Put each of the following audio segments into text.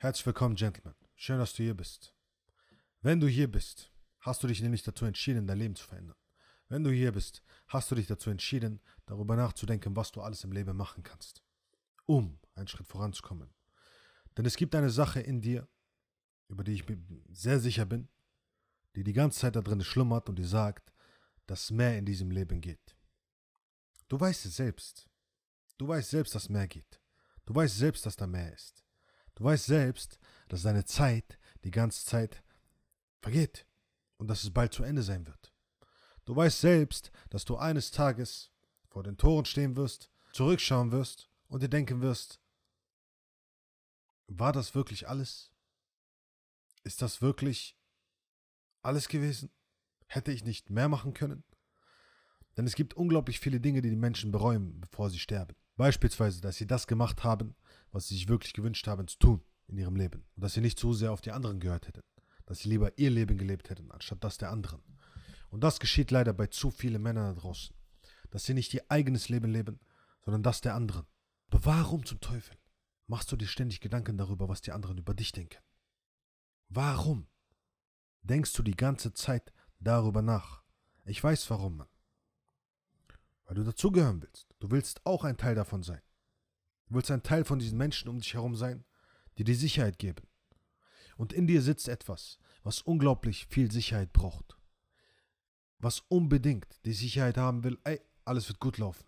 Herzlich willkommen, Gentlemen. Schön, dass du hier bist. Wenn du hier bist, hast du dich nämlich dazu entschieden, dein Leben zu verändern. Wenn du hier bist, hast du dich dazu entschieden, darüber nachzudenken, was du alles im Leben machen kannst, um einen Schritt voranzukommen. Denn es gibt eine Sache in dir, über die ich mir sehr sicher bin, die die ganze Zeit da drin schlummert und die sagt, dass mehr in diesem Leben geht. Du weißt es selbst. Du weißt selbst, dass mehr geht. Du weißt selbst, dass da mehr ist. Du weißt selbst, dass deine Zeit die ganze Zeit vergeht und dass es bald zu Ende sein wird. Du weißt selbst, dass du eines Tages vor den Toren stehen wirst, zurückschauen wirst und dir denken wirst, war das wirklich alles? Ist das wirklich alles gewesen? Hätte ich nicht mehr machen können? Denn es gibt unglaublich viele Dinge, die die Menschen bereuen, bevor sie sterben. Beispielsweise, dass sie das gemacht haben, was sie sich wirklich gewünscht haben zu tun in ihrem Leben. Und dass sie nicht zu sehr auf die anderen gehört hätten. Dass sie lieber ihr Leben gelebt hätten, anstatt das der anderen. Und das geschieht leider bei zu vielen Männern da draußen. Dass sie nicht ihr eigenes Leben leben, sondern das der anderen. Aber warum zum Teufel machst du dir ständig Gedanken darüber, was die anderen über dich denken? Warum denkst du die ganze Zeit darüber nach? Ich weiß warum, Mann. Weil du dazugehören willst. Du willst auch ein Teil davon sein. Du willst ein Teil von diesen Menschen um dich herum sein, die dir Sicherheit geben. Und in dir sitzt etwas, was unglaublich viel Sicherheit braucht. Was unbedingt die Sicherheit haben will, ey, alles wird gut laufen.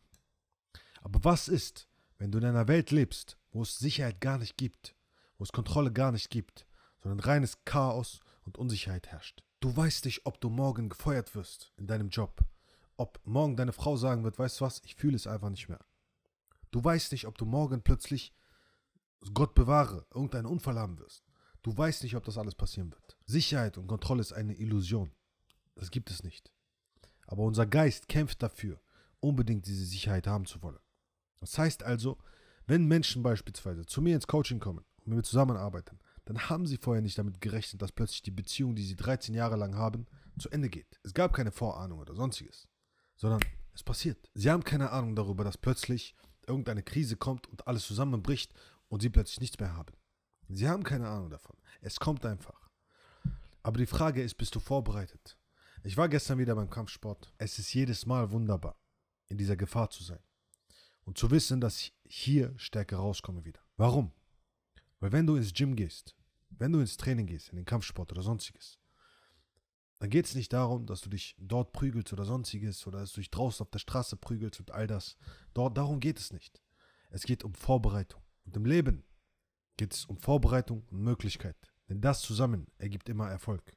Aber was ist, wenn du in einer Welt lebst, wo es Sicherheit gar nicht gibt, wo es Kontrolle gar nicht gibt, sondern reines Chaos und Unsicherheit herrscht? Du weißt nicht, ob du morgen gefeuert wirst in deinem Job, ob morgen deine Frau sagen wird, weißt du was, ich fühle es einfach nicht mehr. Du weißt nicht, ob du morgen plötzlich, Gott bewahre, irgendeinen Unfall haben wirst. Du weißt nicht, ob das alles passieren wird. Sicherheit und Kontrolle ist eine Illusion. Das gibt es nicht. Aber unser Geist kämpft dafür, unbedingt diese Sicherheit haben zu wollen. Das heißt also, wenn Menschen beispielsweise zu mir ins Coaching kommen und mit mir zusammenarbeiten, dann haben sie vorher nicht damit gerechnet, dass plötzlich die Beziehung, die sie 13 Jahre lang haben, zu Ende geht. Es gab keine Vorahnung oder sonstiges, sondern es passiert. Sie haben keine Ahnung darüber, dass plötzlich irgendeine Krise kommt und alles zusammenbricht und sie plötzlich nichts mehr haben. Sie haben keine Ahnung davon. Es kommt einfach. Aber die Frage ist, bist du vorbereitet? Ich war gestern wieder beim Kampfsport. Es ist jedes Mal wunderbar, in dieser Gefahr zu sein. Und zu wissen, dass ich hier stärker rauskomme wieder. Warum? Weil wenn du ins Gym gehst, wenn du ins Training gehst, in den Kampfsport oder sonstiges, dann geht es nicht darum, dass du dich dort prügelst oder sonstiges oder dass du dich draußen auf der Straße prügelst und all das. Dort, darum geht es nicht. Es geht um Vorbereitung. Und im Leben geht es um Vorbereitung und Möglichkeit. Denn das zusammen ergibt immer Erfolg.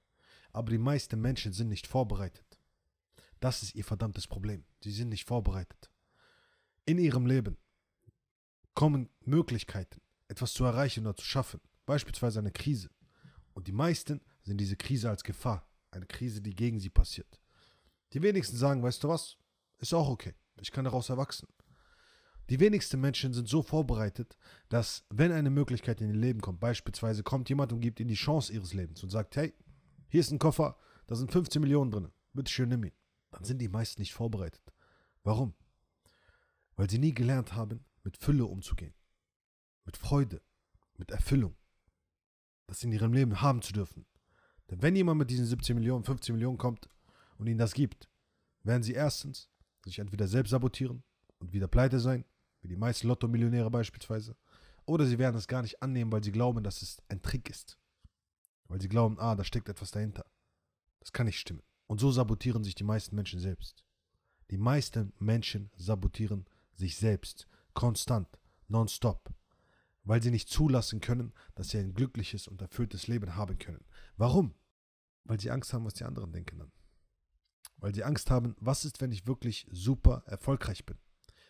Aber die meisten Menschen sind nicht vorbereitet. Das ist ihr verdammtes Problem. Sie sind nicht vorbereitet. In ihrem Leben kommen Möglichkeiten, etwas zu erreichen oder zu schaffen. Beispielsweise eine Krise. Und die meisten sehen diese Krise als Gefahr. Eine Krise, die gegen sie passiert. Die wenigsten sagen, weißt du was, ist auch okay. Ich kann daraus erwachsen. Die wenigsten Menschen sind so vorbereitet, dass wenn eine Möglichkeit in ihr Leben kommt, beispielsweise kommt jemand und gibt ihnen die Chance ihres Lebens und sagt, hey, hier ist ein Koffer, da sind 15 Millionen drin, bitte schön nimm ihn. Dann sind die meisten nicht vorbereitet. Warum? Weil sie nie gelernt haben, mit Fülle umzugehen. Mit Freude, mit Erfüllung. Das in ihrem Leben haben zu dürfen. Wenn jemand mit diesen 17 Millionen, 15 Millionen kommt und ihnen das gibt, werden sie erstens sich entweder selbst sabotieren und wieder pleite sein, wie die meisten Lotto-Millionäre beispielsweise, oder sie werden es gar nicht annehmen, weil sie glauben, dass es ein Trick ist. Weil sie glauben, ah, da steckt etwas dahinter. Das kann nicht stimmen. Und so sabotieren sich die meisten Menschen selbst. Die meisten Menschen sabotieren sich selbst, konstant, nonstop, weil sie nicht zulassen können, dass sie ein glückliches und erfülltes Leben haben können. Warum? Weil sie Angst haben, was die anderen denken dann. Weil sie Angst haben, was ist, wenn ich wirklich super erfolgreich bin?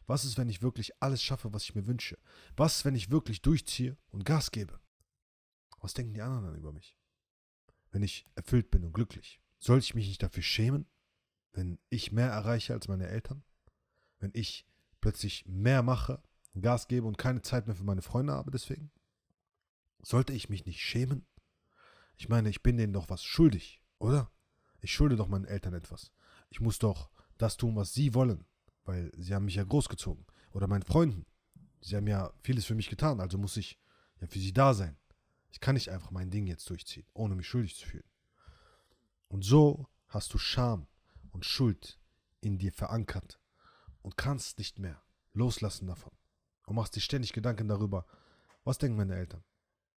Was ist, wenn ich wirklich alles schaffe, was ich mir wünsche? Was ist, wenn ich wirklich durchziehe und Gas gebe? Was denken die anderen dann über mich? Wenn ich erfüllt bin und glücklich. Soll ich mich nicht dafür schämen, wenn ich mehr erreiche als meine Eltern? Wenn ich plötzlich mehr mache, Gas gebe und keine Zeit mehr für meine Freunde habe deswegen? Sollte ich mich nicht schämen? Ich meine, ich bin denen doch was schuldig, oder? Ich schulde doch meinen Eltern etwas. Ich muss doch das tun, was sie wollen, weil sie haben mich ja großgezogen. Oder meinen Freunden. Sie haben ja vieles für mich getan, also muss ich ja für sie da sein. Ich kann nicht einfach mein Ding jetzt durchziehen, ohne mich schuldig zu fühlen. Und so hast du Scham und Schuld in dir verankert und kannst nicht mehr loslassen davon. Und machst dir ständig Gedanken darüber, was denken meine Eltern?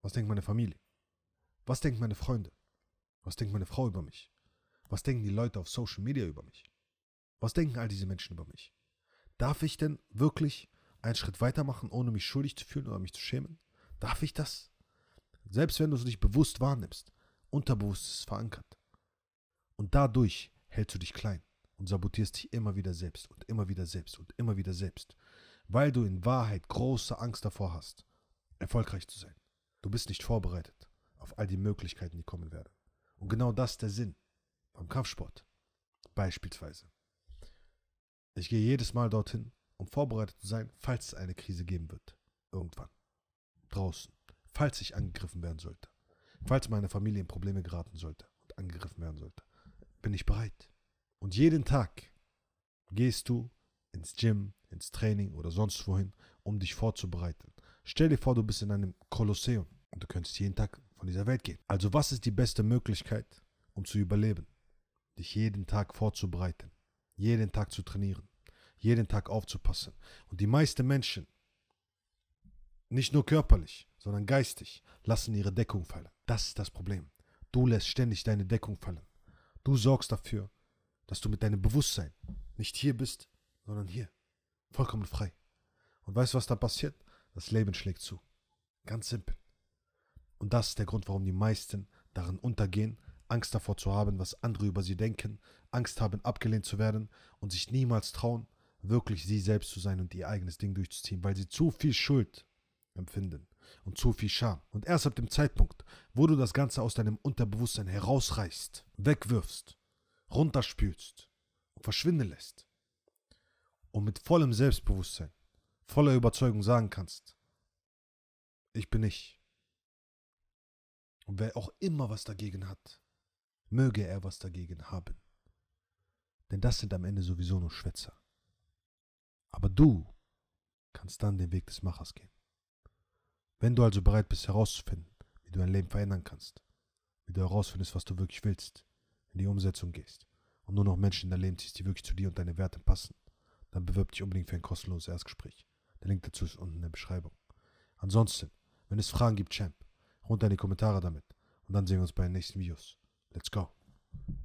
Was denkt meine Familie? Was denken meine Freunde? Was denkt meine Frau über mich? Was denken die Leute auf Social Media über mich? Was denken all diese Menschen über mich? Darf ich denn wirklich einen Schritt weitermachen, ohne mich schuldig zu fühlen oder mich zu schämen? Darf ich das? Selbst wenn du es nicht bewusst wahrnimmst, unterbewusst ist es verankert. Und dadurch hältst du dich klein und sabotierst dich immer wieder selbst und immer wieder selbst und immer wieder selbst, weil du in Wahrheit große Angst davor hast, erfolgreich zu sein. Du bist nicht vorbereitet auf all die Möglichkeiten, die kommen werden. Und genau das ist der Sinn beim Kampfsport. Beispielsweise. Ich gehe jedes Mal dorthin, um vorbereitet zu sein, falls es eine Krise geben wird. Irgendwann. Draußen. Falls ich angegriffen werden sollte. Falls meine Familie in Probleme geraten sollte und angegriffen werden sollte. Bin ich bereit. Und jeden Tag gehst du ins Gym, ins Training oder sonst wohin, um dich vorzubereiten. Stell dir vor, du bist in einem Kolosseum und du könntest jeden Tag von dieser Welt gehen. Also was ist die beste Möglichkeit, um zu überleben? Dich jeden Tag vorzubereiten, jeden Tag zu trainieren, jeden Tag aufzupassen. Und die meisten Menschen, nicht nur körperlich, sondern geistig, lassen ihre Deckung fallen. Das ist das Problem. Du lässt ständig deine Deckung fallen. Du sorgst dafür, dass du mit deinem Bewusstsein nicht hier bist, sondern hier. Vollkommen frei. Und weißt du, was dann passiert? Das Leben schlägt zu. Ganz simpel. Und das ist der Grund, warum die meisten darin untergehen, Angst davor zu haben, was andere über sie denken, Angst haben, abgelehnt zu werden und sich niemals trauen, wirklich sie selbst zu sein und ihr eigenes Ding durchzuziehen, weil sie zu viel Schuld empfinden und zu viel Scham. Und erst ab dem Zeitpunkt, wo du das Ganze aus deinem Unterbewusstsein herausreißt, wegwirfst, runterspülst und verschwinden lässt und mit vollem Selbstbewusstsein voller Überzeugung sagen kannst, ich bin ich. Und wer auch immer was dagegen hat, möge er was dagegen haben. Denn das sind am Ende sowieso nur Schwätzer. Aber du kannst dann den Weg des Machers gehen. Wenn du also bereit bist herauszufinden, wie du dein Leben verändern kannst, wie du herausfindest, was du wirklich willst, in die Umsetzung gehst und nur noch Menschen in dein Leben ziehst, die wirklich zu dir und deine Werte passen, dann bewirb dich unbedingt für ein kostenloses Erstgespräch. Der Link dazu ist unten in der Beschreibung. Ansonsten, wenn es Fragen gibt, Champ, runter in die Kommentare damit. Und dann sehen wir uns bei den nächsten Videos. Let's go.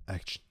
Action.